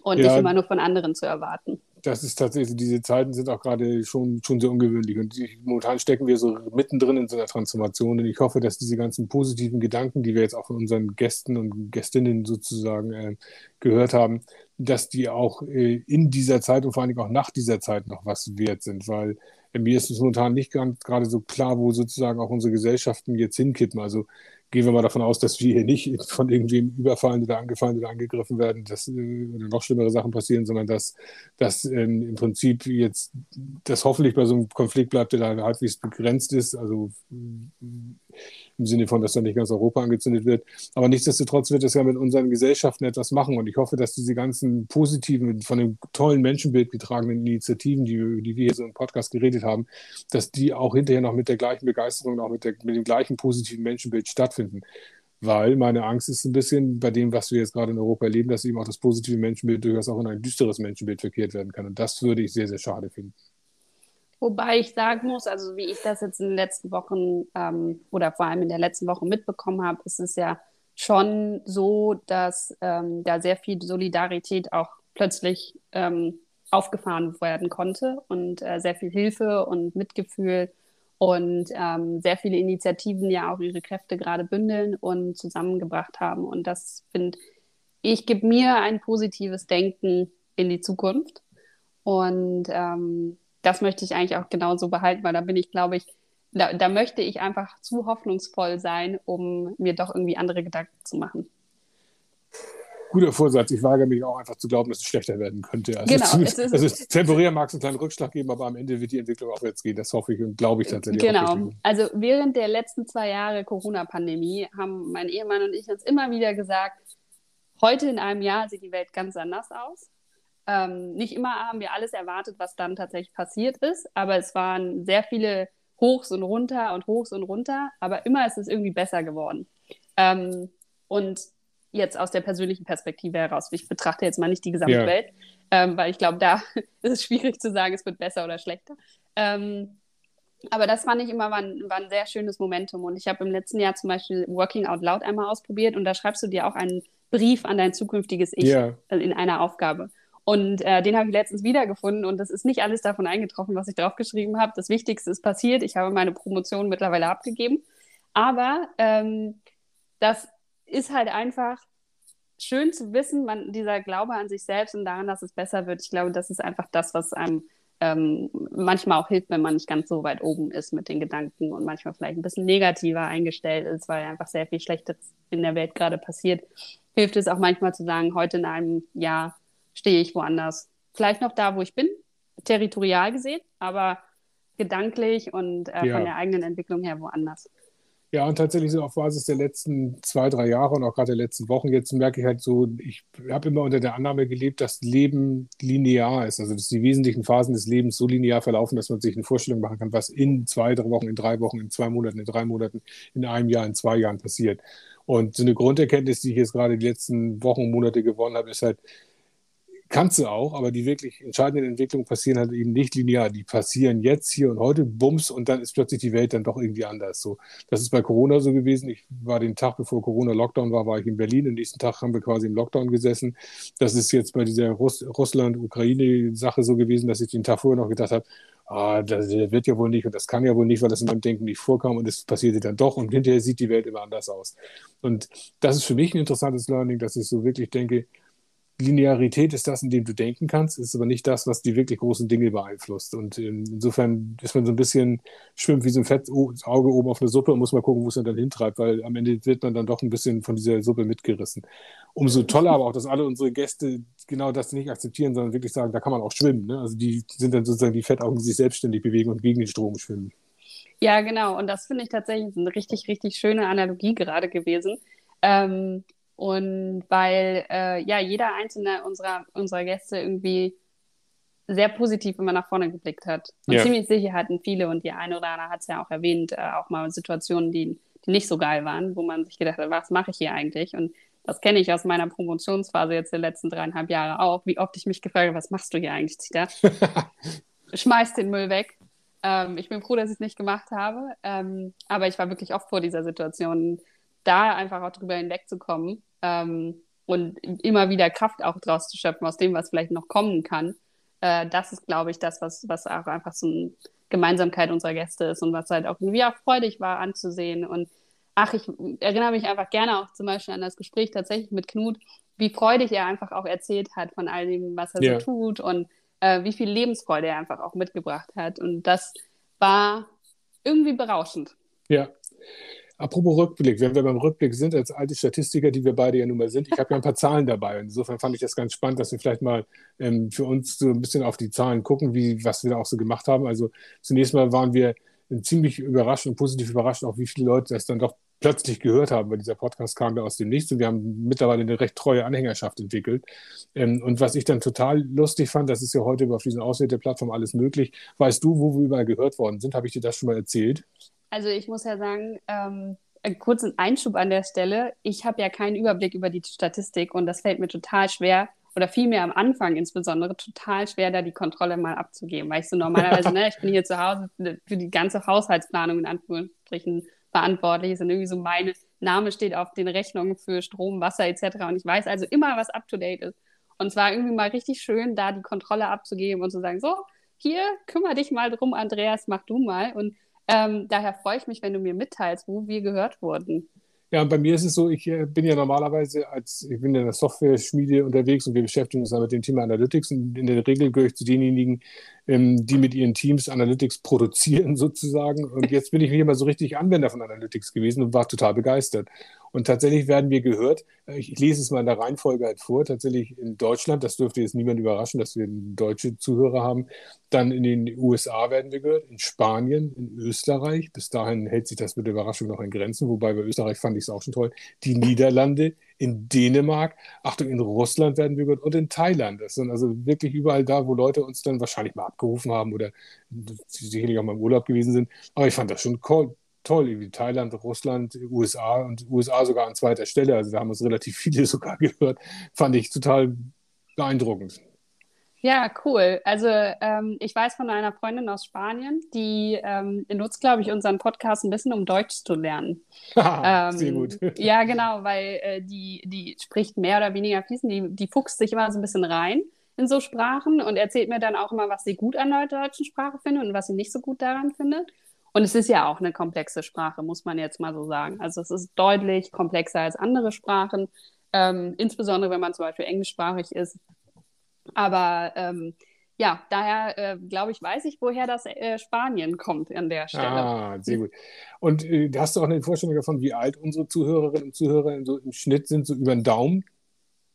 und ja, nicht immer nur von anderen zu erwarten. Das ist tatsächlich, diese Zeiten sind auch gerade schon, schon sehr ungewöhnlich. Und die, momentan stecken wir so mittendrin in so einer Transformation. Und ich hoffe, dass diese ganzen positiven Gedanken, die wir jetzt auch von unseren Gästen und Gästinnen sozusagen äh, gehört haben, dass die auch äh, in dieser Zeit und vor allem auch nach dieser Zeit noch was wert sind, weil mir ist es momentan nicht gerade so klar, wo sozusagen auch unsere Gesellschaften jetzt hinkippen. Also gehen wir mal davon aus, dass wir hier nicht von irgendwem überfallen oder angefallen oder angegriffen werden, dass äh, noch schlimmere Sachen passieren, sondern dass, dass ähm, im Prinzip jetzt das hoffentlich bei so einem Konflikt bleibt, der da halbwegs begrenzt ist, also im Sinne von, dass da nicht ganz Europa angezündet wird. Aber nichtsdestotrotz wird es ja mit unseren Gesellschaften etwas machen und ich hoffe, dass diese ganzen positiven, von dem tollen Menschenbild getragenen Initiativen, die, die wir hier so im Podcast geredet haben, dass die auch hinterher noch mit der gleichen Begeisterung, auch mit, der, mit dem gleichen positiven Menschenbild stattfinden weil meine Angst ist ein bisschen bei dem, was wir jetzt gerade in Europa erleben, dass eben auch das positive Menschenbild durchaus auch in ein düsteres Menschenbild verkehrt werden kann. Und das würde ich sehr, sehr schade finden. Wobei ich sagen muss, also wie ich das jetzt in den letzten Wochen ähm, oder vor allem in der letzten Woche mitbekommen habe, ist es ja schon so, dass ähm, da sehr viel Solidarität auch plötzlich ähm, aufgefahren werden konnte und äh, sehr viel Hilfe und Mitgefühl und ähm, sehr viele Initiativen ja auch ihre Kräfte gerade bündeln und zusammengebracht haben. Und das finde ich, gibt mir ein positives Denken in die Zukunft. Und ähm, das möchte ich eigentlich auch genauso behalten, weil da bin ich, glaube ich, da, da möchte ich einfach zu hoffnungsvoll sein, um mir doch irgendwie andere Gedanken zu machen guter Vorsatz. Ich wage mich auch einfach zu glauben, dass es schlechter werden könnte. Also, genau, es ist, also temporär mag es einen kleinen Rückschlag geben, aber am Ende wird die Entwicklung auch jetzt gehen. Das hoffe ich und glaube ich tatsächlich. Genau. Also während der letzten zwei Jahre Corona-Pandemie haben mein Ehemann und ich uns immer wieder gesagt, heute in einem Jahr sieht die Welt ganz anders aus. Ähm, nicht immer haben wir alles erwartet, was dann tatsächlich passiert ist, aber es waren sehr viele Hochs und runter und Hochs und runter, aber immer ist es irgendwie besser geworden. Ähm, und jetzt aus der persönlichen Perspektive heraus, ich betrachte jetzt mal nicht die gesamte ja. Welt, ähm, weil ich glaube, da ist es schwierig zu sagen, es wird besser oder schlechter. Ähm, aber das fand ich immer war ein, war ein sehr schönes Momentum. Und ich habe im letzten Jahr zum Beispiel Working Out Loud einmal ausprobiert und da schreibst du dir auch einen Brief an dein zukünftiges Ich yeah. in einer Aufgabe. Und äh, den habe ich letztens wiedergefunden und das ist nicht alles davon eingetroffen, was ich draufgeschrieben habe. Das Wichtigste ist passiert. Ich habe meine Promotion mittlerweile abgegeben. Aber ähm, das ist halt einfach schön zu wissen, man, dieser Glaube an sich selbst und daran, dass es besser wird. Ich glaube, das ist einfach das, was einem ähm, manchmal auch hilft, wenn man nicht ganz so weit oben ist mit den Gedanken und manchmal vielleicht ein bisschen negativer eingestellt ist, weil einfach sehr viel Schlechtes in der Welt gerade passiert. Hilft es auch manchmal zu sagen, heute in einem Jahr stehe ich woanders. Vielleicht noch da, wo ich bin, territorial gesehen, aber gedanklich und äh, ja. von der eigenen Entwicklung her woanders. Ja, und tatsächlich so auf Basis der letzten zwei, drei Jahre und auch gerade der letzten Wochen, jetzt merke ich halt so, ich habe immer unter der Annahme gelebt, dass Leben linear ist. Also dass die wesentlichen Phasen des Lebens so linear verlaufen, dass man sich eine Vorstellung machen kann, was in zwei, drei Wochen, in drei Wochen, in zwei Monaten, in drei Monaten, in einem Jahr, in zwei Jahren passiert. Und so eine Grunderkenntnis, die ich jetzt gerade die letzten Wochen und Monate gewonnen habe, ist halt, kannst du auch, aber die wirklich entscheidenden Entwicklungen passieren halt eben nicht linear. Die passieren jetzt, hier und heute, bums, und dann ist plötzlich die Welt dann doch irgendwie anders. So, das ist bei Corona so gewesen. Ich war den Tag, bevor Corona Lockdown war, war ich in Berlin. Am nächsten Tag haben wir quasi im Lockdown gesessen. Das ist jetzt bei dieser Russ Russland-Ukraine-Sache so gewesen, dass ich den Tag vorher noch gedacht habe, ah, das wird ja wohl nicht und das kann ja wohl nicht, weil das in meinem Denken nicht vorkam und es passierte dann doch und hinterher sieht die Welt immer anders aus. Und das ist für mich ein interessantes Learning, dass ich so wirklich denke, Linearität ist das, in dem du denken kannst, ist aber nicht das, was die wirklich großen Dinge beeinflusst. Und ähm, insofern ist man so ein bisschen, schwimmt wie so ein Fettauge oben auf eine Suppe und muss mal gucken, wo es dann hintreibt, weil am Ende wird man dann doch ein bisschen von dieser Suppe mitgerissen. Umso toller aber auch, dass alle unsere Gäste genau das nicht akzeptieren, sondern wirklich sagen, da kann man auch schwimmen. Ne? Also die sind dann sozusagen die Fettaugen, die sich selbstständig bewegen und gegen den Strom schwimmen. Ja, genau. Und das finde ich tatsächlich eine richtig, richtig schöne Analogie gerade gewesen. Ähm, und weil äh, ja jeder einzelne unserer, unserer Gäste irgendwie sehr positiv immer nach vorne geblickt hat. Und ja. ziemlich sicher hatten viele, und die eine oder andere hat es ja auch erwähnt, äh, auch mal Situationen, die, die nicht so geil waren, wo man sich gedacht hat, was mache ich hier eigentlich? Und das kenne ich aus meiner Promotionsphase jetzt der letzten dreieinhalb Jahre auch, wie oft ich mich gefragt habe, was machst du hier eigentlich, Zita? Schmeiß den Müll weg. Ähm, ich bin froh, dass ich es nicht gemacht habe. Ähm, aber ich war wirklich oft vor dieser Situation, da einfach auch drüber hinwegzukommen ähm, und immer wieder Kraft auch draus zu schöpfen aus dem, was vielleicht noch kommen kann. Äh, das ist, glaube ich, das, was, was auch einfach so eine Gemeinsamkeit unserer Gäste ist und was halt auch irgendwie auch freudig war anzusehen. Und ach, ich erinnere mich einfach gerne auch zum Beispiel an das Gespräch tatsächlich mit Knut, wie freudig er einfach auch erzählt hat von all dem, was er ja. so tut und äh, wie viel Lebensfreude er einfach auch mitgebracht hat. Und das war irgendwie berauschend. Ja. Apropos Rückblick, wenn wir beim Rückblick sind, als alte Statistiker, die wir beide ja nun mal sind, ich habe ja ein paar Zahlen dabei. Insofern fand ich das ganz spannend, dass wir vielleicht mal ähm, für uns so ein bisschen auf die Zahlen gucken, wie, was wir da auch so gemacht haben. Also zunächst mal waren wir ziemlich überrascht und positiv überrascht, auch wie viele Leute das dann doch plötzlich gehört haben, weil dieser Podcast kam ja aus dem Nichts und wir haben mittlerweile eine recht treue Anhängerschaft entwickelt. Ähm, und was ich dann total lustig fand, das ist ja heute über diesen Auswähl der Plattform alles möglich. Weißt du, wo wir überall gehört worden sind? Habe ich dir das schon mal erzählt? Also ich muss ja sagen, ähm, kurzen Einschub an der Stelle. Ich habe ja keinen Überblick über die Statistik und das fällt mir total schwer oder vielmehr am Anfang insbesondere total schwer, da die Kontrolle mal abzugeben, weil ich so normalerweise, ne, ich bin hier zu Hause für die ganze Haushaltsplanung in Anführungsstrichen verantwortlich ist und irgendwie so mein Name steht auf den Rechnungen für Strom, Wasser etc. Und ich weiß also immer, was up to date ist. Und es war irgendwie mal richtig schön, da die Kontrolle abzugeben und zu sagen, so, hier, kümmere dich mal drum, Andreas, mach du mal. Und ähm, daher freue ich mich, wenn du mir mitteilst, wo wir gehört wurden. Ja, bei mir ist es so, ich äh, bin ja normalerweise als, ich bin in der Software-Schmiede unterwegs und wir beschäftigen uns mit dem Thema Analytics und in der Regel gehöre ich zu denjenigen, ähm, die mit ihren Teams Analytics produzieren sozusagen. Und jetzt bin ich nicht immer so richtig Anwender von Analytics gewesen und war total begeistert. Und tatsächlich werden wir gehört, äh, ich lese es mal in der Reihenfolge halt vor, tatsächlich in Deutschland, das dürfte jetzt niemand überraschen, dass wir deutsche Zuhörer haben, dann in den USA werden wir gehört, in Spanien, in Österreich, bis dahin hält sich das mit Überraschung noch in Grenzen, wobei bei Österreich fand ich es auch schon toll, die Niederlande, in Dänemark, Achtung, in Russland werden wir gehört und in Thailand. Das sind also wirklich überall da, wo Leute uns dann wahrscheinlich mal abgerufen haben oder sicherlich auch mal im Urlaub gewesen sind. Aber ich fand das schon toll, wie Thailand, Russland, USA und USA sogar an zweiter Stelle. Also da haben uns relativ viele sogar gehört. Fand ich total beeindruckend. Ja, cool. Also ähm, ich weiß von einer Freundin aus Spanien, die ähm, nutzt, glaube ich, unseren Podcast ein bisschen, um Deutsch zu lernen. ähm, sehr gut. ja, genau, weil äh, die, die spricht mehr oder weniger fließend, die, die fuchst sich immer so ein bisschen rein in so Sprachen und erzählt mir dann auch immer, was sie gut an der deutschen Sprache findet und was sie nicht so gut daran findet. Und es ist ja auch eine komplexe Sprache, muss man jetzt mal so sagen. Also es ist deutlich komplexer als andere Sprachen, ähm, insbesondere wenn man zum Beispiel englischsprachig ist aber ähm, ja, daher äh, glaube ich, weiß ich, woher das äh, Spanien kommt an der Stelle. Ah, sehr gut. Und äh, hast du auch eine Vorstellung davon, wie alt unsere Zuhörerinnen und Zuhörer so im Schnitt sind, so über den Daumen?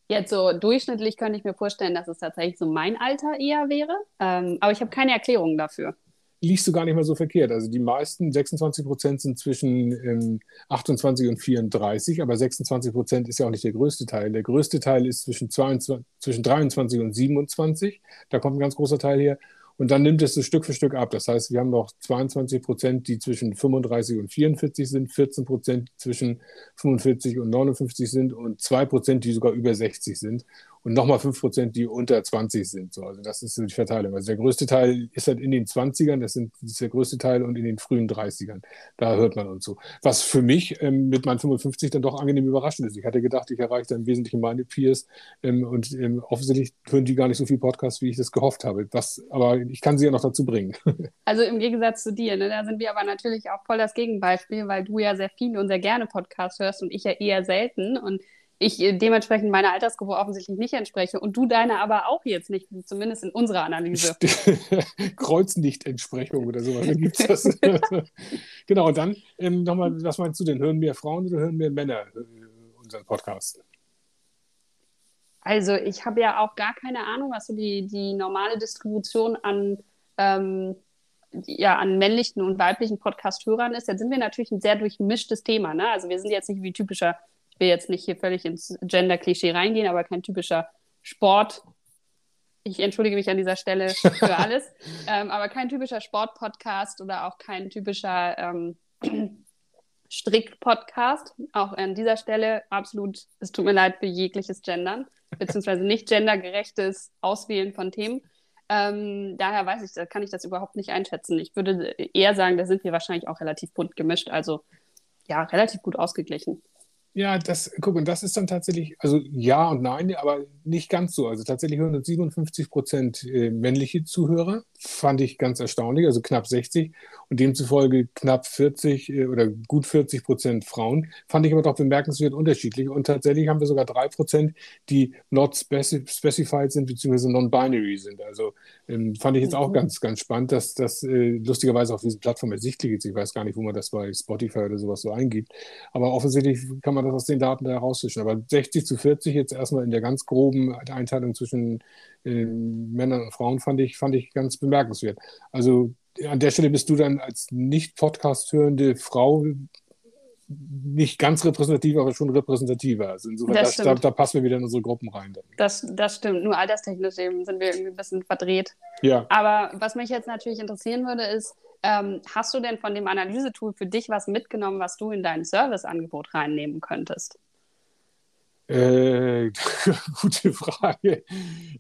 Jetzt so durchschnittlich könnte ich mir vorstellen, dass es tatsächlich so mein Alter eher wäre. Ähm, aber ich habe keine Erklärung dafür liegst du gar nicht mehr so verkehrt. Also die meisten, 26 Prozent sind zwischen ähm, 28 und 34, aber 26 Prozent ist ja auch nicht der größte Teil. Der größte Teil ist zwischen, 22, zwischen 23 und 27. Da kommt ein ganz großer Teil her. Und dann nimmt es so Stück für Stück ab. Das heißt, wir haben noch 22 Prozent, die zwischen 35 und 44 sind, 14 Prozent, zwischen 45 und 59 sind und 2 Prozent, die sogar über 60 sind. Und nochmal 5 Prozent, die unter 20 sind. So. Also das ist so die Verteilung. Also der größte Teil ist halt in den 20ern, das, sind, das ist der größte Teil, und in den frühen 30ern. Da hört man uns so. Was für mich ähm, mit meinen 55 dann doch angenehm überraschend ist. Ich hatte gedacht, ich erreiche dann im Wesentlichen meine Peers ähm, und ähm, offensichtlich hören die gar nicht so viel Podcasts, wie ich das gehofft habe. Was, aber ich kann sie ja noch dazu bringen. Also im Gegensatz zu dir, ne, da sind wir aber natürlich auch voll das Gegenbeispiel, weil du ja sehr viel und sehr gerne Podcasts hörst und ich ja eher selten. Und ich äh, dementsprechend meiner Altersgruppe offensichtlich nicht entspreche und du deine aber auch jetzt nicht, zumindest in unserer Analyse. Kreuznichtentsprechung oder sowas, dann gibt es das. genau, und dann ähm, nochmal, was meinst du denn? Hören mehr Frauen oder hören mehr Männer äh, unseren Podcast? Also ich habe ja auch gar keine Ahnung, was so die, die normale Distribution an, ähm, ja, an männlichen und weiblichen Podcast-Hörern ist. Jetzt sind wir natürlich ein sehr durchmischtes Thema. Ne? Also wir sind jetzt nicht wie typischer will jetzt nicht hier völlig ins Gender-Klischee reingehen, aber kein typischer Sport. Ich entschuldige mich an dieser Stelle für alles, ähm, aber kein typischer Sport-Podcast oder auch kein typischer ähm, Strick-Podcast. Auch an dieser Stelle absolut, es tut mir leid für jegliches Gendern, beziehungsweise nicht gendergerechtes Auswählen von Themen. Ähm, daher weiß ich, da kann ich das überhaupt nicht einschätzen. Ich würde eher sagen, da sind wir wahrscheinlich auch relativ bunt gemischt, also ja, relativ gut ausgeglichen. Ja, das, guck, und das ist dann tatsächlich, also ja und nein, aber nicht ganz so. Also tatsächlich hören 57 Prozent äh, männliche Zuhörer, fand ich ganz erstaunlich, also knapp 60 und demzufolge knapp 40 äh, oder gut 40 Prozent Frauen, fand ich aber doch bemerkenswert unterschiedlich. Und tatsächlich haben wir sogar drei Prozent, die not speci specified sind, beziehungsweise non-binary sind. Also ähm, fand ich jetzt auch mhm. ganz, ganz spannend, dass das äh, lustigerweise auf diesen Plattformen ersichtlich ist. Ich weiß gar nicht, wo man das bei Spotify oder sowas so eingibt. Aber offensichtlich kann man das aus den Daten da herausfischen. Aber 60 zu 40 jetzt erstmal in der ganz groben Einteilung zwischen äh, Männern und Frauen fand ich, fand ich ganz bemerkenswert. Also an der Stelle bist du dann als nicht Podcast hörende Frau nicht ganz repräsentativ, aber schon repräsentativer. Also insofern, das da, da, passen wir wieder in unsere Gruppen rein. Dann. Das, das stimmt. Nur alterstechnisch eben sind wir irgendwie ein bisschen verdreht. Ja. Aber was mich jetzt natürlich interessieren würde, ist, ähm, hast du denn von dem Analysetool für dich was mitgenommen, was du in dein Serviceangebot reinnehmen könntest? Äh, gute Frage.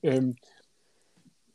Ähm,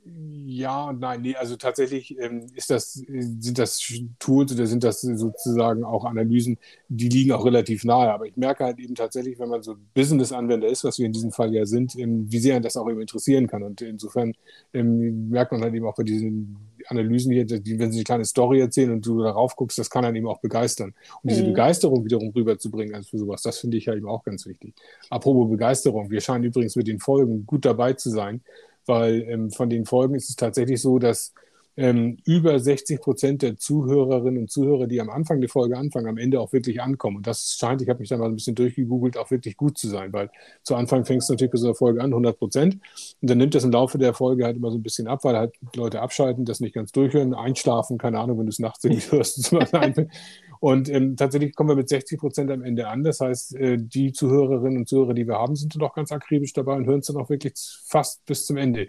ja und nein, nee, also tatsächlich ähm, ist das, sind das Tools oder sind das sozusagen auch Analysen, die liegen auch relativ nahe. Aber ich merke halt eben tatsächlich, wenn man so Business-Anwender ist, was wir in diesem Fall ja sind, ähm, wie sehr das auch eben interessieren kann. Und insofern ähm, merkt man halt eben auch bei diesen Analysen hier, die, wenn sie eine kleine Story erzählen und du darauf guckst, das kann dann eben auch begeistern. Und diese mhm. Begeisterung wiederum rüberzubringen also für sowas, das finde ich halt eben auch ganz wichtig. Apropos Begeisterung, wir scheinen übrigens mit den Folgen gut dabei zu sein weil ähm, von den Folgen ist es tatsächlich so, dass ähm, über 60 Prozent der Zuhörerinnen und Zuhörer, die am Anfang der Folge anfangen, am Ende auch wirklich ankommen. Und das scheint, ich habe mich da mal ein bisschen durchgegoogelt, auch wirklich gut zu sein, weil zu Anfang fängst du natürlich bei so einer Folge an, 100 Prozent. Und dann nimmt das im Laufe der Folge halt immer so ein bisschen ab, weil halt Leute abschalten, das nicht ganz durchhören, einschlafen, keine Ahnung, wenn du es nachts irgendwie hörst. Und ähm, tatsächlich kommen wir mit 60 Prozent am Ende an. Das heißt, äh, die Zuhörerinnen und Zuhörer, die wir haben, sind dann auch ganz akribisch dabei und hören es dann auch wirklich fast bis zum Ende.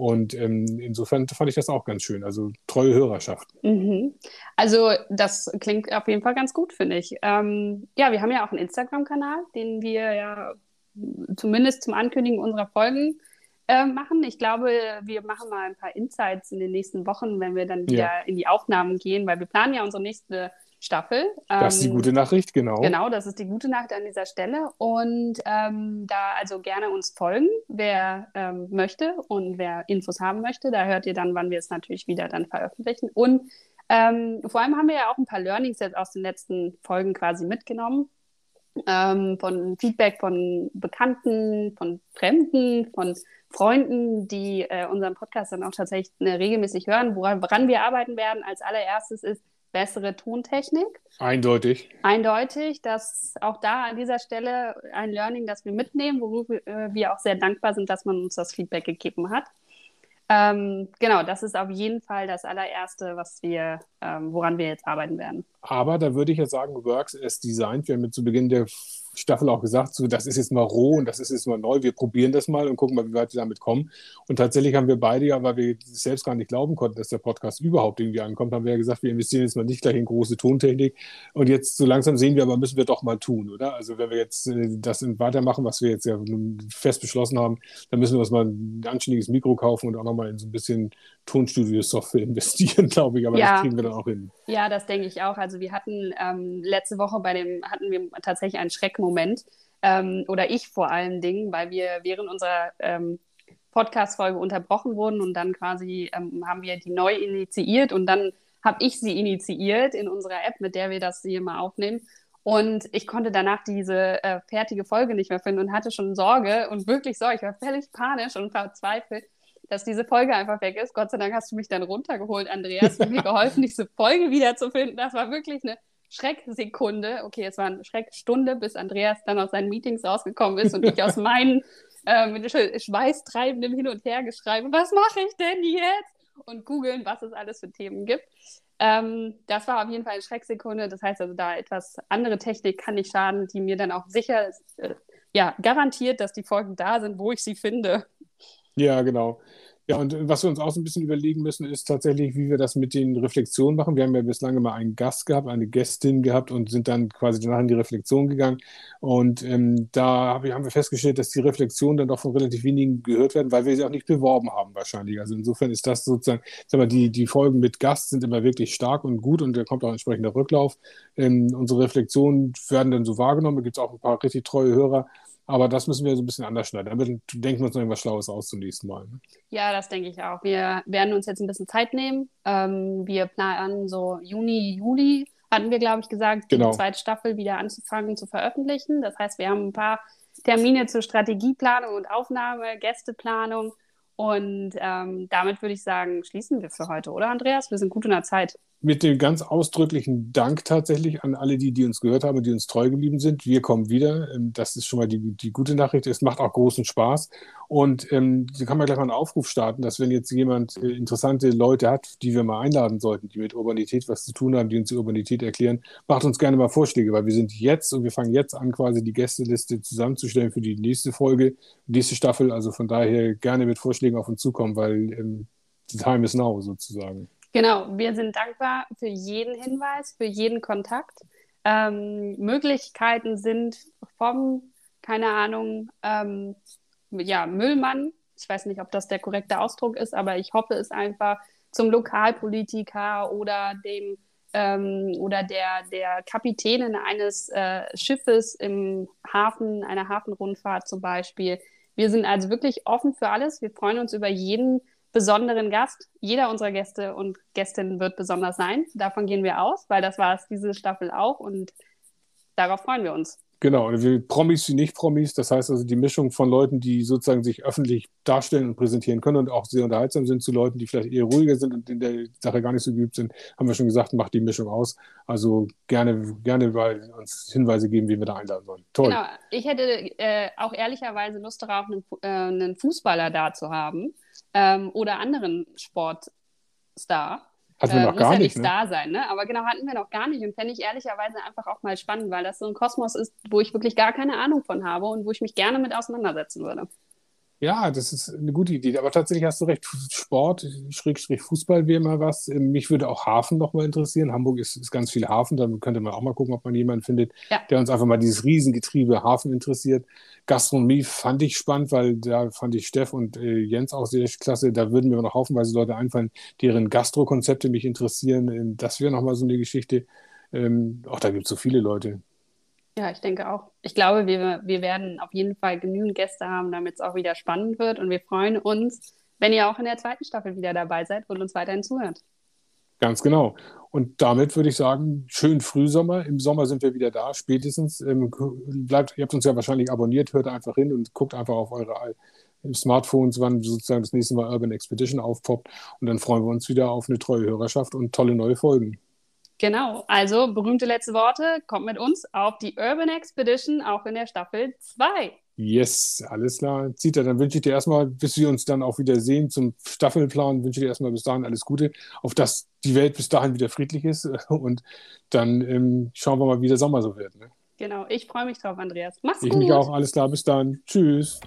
Und ähm, insofern fand ich das auch ganz schön. Also treue Hörerschaft. Mhm. Also das klingt auf jeden Fall ganz gut, finde ich. Ähm, ja, wir haben ja auch einen Instagram-Kanal, den wir ja zumindest zum Ankündigen unserer Folgen äh, machen. Ich glaube, wir machen mal ein paar Insights in den nächsten Wochen, wenn wir dann wieder ja. in die Aufnahmen gehen, weil wir planen ja unsere nächste Staffel. Das ist die ähm, gute Nachricht, genau. Genau, das ist die gute Nachricht an dieser Stelle. Und ähm, da also gerne uns folgen, wer ähm, möchte und wer Infos haben möchte. Da hört ihr dann, wann wir es natürlich wieder dann veröffentlichen. Und ähm, vor allem haben wir ja auch ein paar Learnings jetzt aus den letzten Folgen quasi mitgenommen. Ähm, von Feedback von Bekannten, von Fremden, von Freunden, die äh, unseren Podcast dann auch tatsächlich äh, regelmäßig hören. Woran, woran wir arbeiten werden als allererstes ist, bessere Tontechnik. Eindeutig. Eindeutig, dass auch da an dieser Stelle ein Learning, das wir mitnehmen, worüber äh, wir auch sehr dankbar sind, dass man uns das Feedback gegeben hat. Ähm, genau, das ist auf jeden Fall das allererste, was wir, ähm, woran wir jetzt arbeiten werden. Aber da würde ich jetzt sagen, Works as Designed. Wir haben zu Beginn der Staffel auch gesagt, so, das ist jetzt mal roh und das ist jetzt mal neu, wir probieren das mal und gucken mal, wie weit wir damit kommen. Und tatsächlich haben wir beide ja, weil wir selbst gar nicht glauben konnten, dass der Podcast überhaupt irgendwie ankommt, haben wir ja gesagt, wir investieren jetzt mal nicht gleich in große Tontechnik. Und jetzt so langsam sehen wir aber, müssen wir doch mal tun, oder? Also wenn wir jetzt äh, das weitermachen, was wir jetzt ja fest beschlossen haben, dann müssen wir uns mal ein anständiges Mikro kaufen und auch nochmal in so ein bisschen Tonstudio-Software investieren, glaube ich. Aber ja. das kriegen wir dann auch hin. Ja, das denke ich auch. Also wir hatten ähm, letzte Woche bei dem, hatten wir tatsächlich einen Schreckmoment. Ähm, oder ich vor allen Dingen, weil wir während unserer ähm, Podcast-Folge unterbrochen wurden und dann quasi ähm, haben wir die neu initiiert und dann habe ich sie initiiert in unserer App, mit der wir das hier mal aufnehmen. Und ich konnte danach diese äh, fertige Folge nicht mehr finden und hatte schon Sorge und wirklich Sorge. Ich war völlig panisch und verzweifelt, dass diese Folge einfach weg ist. Gott sei Dank hast du mich dann runtergeholt, Andreas, und mir geholfen, diese Folge wiederzufinden. Das war wirklich eine Schrecksekunde. Okay, es war eine Schreckstunde, bis Andreas dann aus seinen Meetings rausgekommen ist und ich aus meinen äh, mit schweißtreibendem Hin- und Hergeschreiben, was mache ich denn jetzt? Und googeln, was es alles für Themen gibt. Ähm, das war auf jeden Fall eine Schrecksekunde. Das heißt also, da etwas andere Technik kann nicht schaden, die mir dann auch sicher, äh, ja, garantiert, dass die Folgen da sind, wo ich sie finde. Ja, genau. Ja, und was wir uns auch so ein bisschen überlegen müssen, ist tatsächlich, wie wir das mit den Reflexionen machen. Wir haben ja bislang immer einen Gast gehabt, eine Gästin gehabt und sind dann quasi danach in die Reflexion gegangen. Und ähm, da hab haben wir festgestellt, dass die Reflexionen dann doch von relativ wenigen gehört werden, weil wir sie auch nicht beworben haben wahrscheinlich. Also insofern ist das sozusagen, sag mal, die, die Folgen mit Gast sind immer wirklich stark und gut und da kommt auch entsprechender Rücklauf. Ähm, unsere Reflexionen werden dann so wahrgenommen. Da gibt es auch ein paar richtig treue Hörer. Aber das müssen wir so ein bisschen anders schneiden. Damit denken wir uns noch irgendwas Schlaues aus zum nächsten Mal. Ne? Ja, das denke ich auch. Wir werden uns jetzt ein bisschen Zeit nehmen. Ähm, wir planen so Juni, Juli, hatten wir, glaube ich, gesagt, genau. die zweite Staffel wieder anzufangen zu veröffentlichen. Das heißt, wir haben ein paar Termine zur Strategieplanung und Aufnahme, Gästeplanung. Und ähm, damit würde ich sagen, schließen wir für heute, oder Andreas? Wir sind gut in der Zeit mit dem ganz ausdrücklichen Dank tatsächlich an alle, die, die uns gehört haben, die uns treu geblieben sind. Wir kommen wieder. Ähm, das ist schon mal die, die gute Nachricht. Es macht auch großen Spaß. Und ähm, da kann man gleich mal einen Aufruf starten, dass wenn jetzt jemand äh, interessante Leute hat, die wir mal einladen sollten, die mit Urbanität was zu tun haben, die uns die Urbanität erklären, macht uns gerne mal Vorschläge, weil wir sind jetzt und wir fangen jetzt an, quasi die Gästeliste zusammenzustellen für die nächste Folge, nächste Staffel. Also von daher gerne mit Vorschlägen auf uns zukommen, weil ähm, the time is now sozusagen. Genau, wir sind dankbar für jeden Hinweis, für jeden Kontakt. Ähm, Möglichkeiten sind vom, keine Ahnung, ähm, ja, Müllmann, ich weiß nicht, ob das der korrekte Ausdruck ist, aber ich hoffe es einfach, zum Lokalpolitiker oder dem ähm, oder der, der Kapitänin eines äh, Schiffes im Hafen, einer Hafenrundfahrt zum Beispiel. Wir sind also wirklich offen für alles. Wir freuen uns über jeden besonderen Gast. Jeder unserer Gäste und Gästinnen wird besonders sein. Davon gehen wir aus, weil das war es diese Staffel auch und darauf freuen wir uns. Genau, und wir Promis wie nicht Promis, das heißt also die Mischung von Leuten, die sozusagen sich öffentlich darstellen und präsentieren können und auch sehr unterhaltsam sind, zu Leuten, die vielleicht eher ruhiger sind und in der Sache gar nicht so geübt sind, haben wir schon gesagt, macht die Mischung aus. Also gerne, gerne bei uns Hinweise geben, wie wir da einladen sollen. Toll. Genau, ich hätte äh, auch ehrlicherweise Lust darauf, einen, äh, einen Fußballer da zu haben ähm, oder anderen Sportstar. Hatten wir äh, noch gar ja nicht. Ne? Star sein, ne? Aber genau, hatten wir noch gar nicht. Und fände ich ehrlicherweise einfach auch mal spannend, weil das so ein Kosmos ist, wo ich wirklich gar keine Ahnung von habe und wo ich mich gerne mit auseinandersetzen würde. Ja, das ist eine gute Idee. Aber tatsächlich hast du recht, Sport, Schrägstrich Fußball wäre mal was. Ähm, mich würde auch Hafen noch mal interessieren. Hamburg ist, ist ganz viel Hafen. Da könnte man auch mal gucken, ob man jemanden findet, ja. der uns einfach mal dieses Riesengetriebe Hafen interessiert. Gastronomie fand ich spannend, weil da fand ich Steff und äh, Jens auch sehr klasse. Da würden mir noch haufenweise Leute einfallen, deren Gastrokonzepte mich interessieren. Ähm, das wäre noch mal so eine Geschichte. Ähm, auch da gibt es so viele Leute. Ja, ich denke auch. Ich glaube, wir, wir werden auf jeden Fall genügend Gäste haben, damit es auch wieder spannend wird. Und wir freuen uns, wenn ihr auch in der zweiten Staffel wieder dabei seid und uns weiterhin zuhört. Ganz genau. Und damit würde ich sagen, schönen Frühsommer. Im Sommer sind wir wieder da, spätestens. Ähm, bleibt, ihr habt uns ja wahrscheinlich abonniert, hört einfach hin und guckt einfach auf eure Smartphones, wann sozusagen das nächste Mal Urban Expedition aufpoppt. Und dann freuen wir uns wieder auf eine treue Hörerschaft und tolle neue Folgen. Genau, also berühmte letzte Worte, kommt mit uns auf die Urban Expedition, auch in der Staffel 2. Yes, alles klar. Zita, dann wünsche ich dir erstmal, bis wir uns dann auch wieder sehen zum Staffelplan, wünsche ich dir erstmal bis dahin alles Gute, auf dass die Welt bis dahin wieder friedlich ist. Und dann ähm, schauen wir mal, wie der Sommer so wird. Ne? Genau, ich freue mich drauf, Andreas. Mach's ich gut. Ich mich auch. Alles klar, bis dann. Tschüss.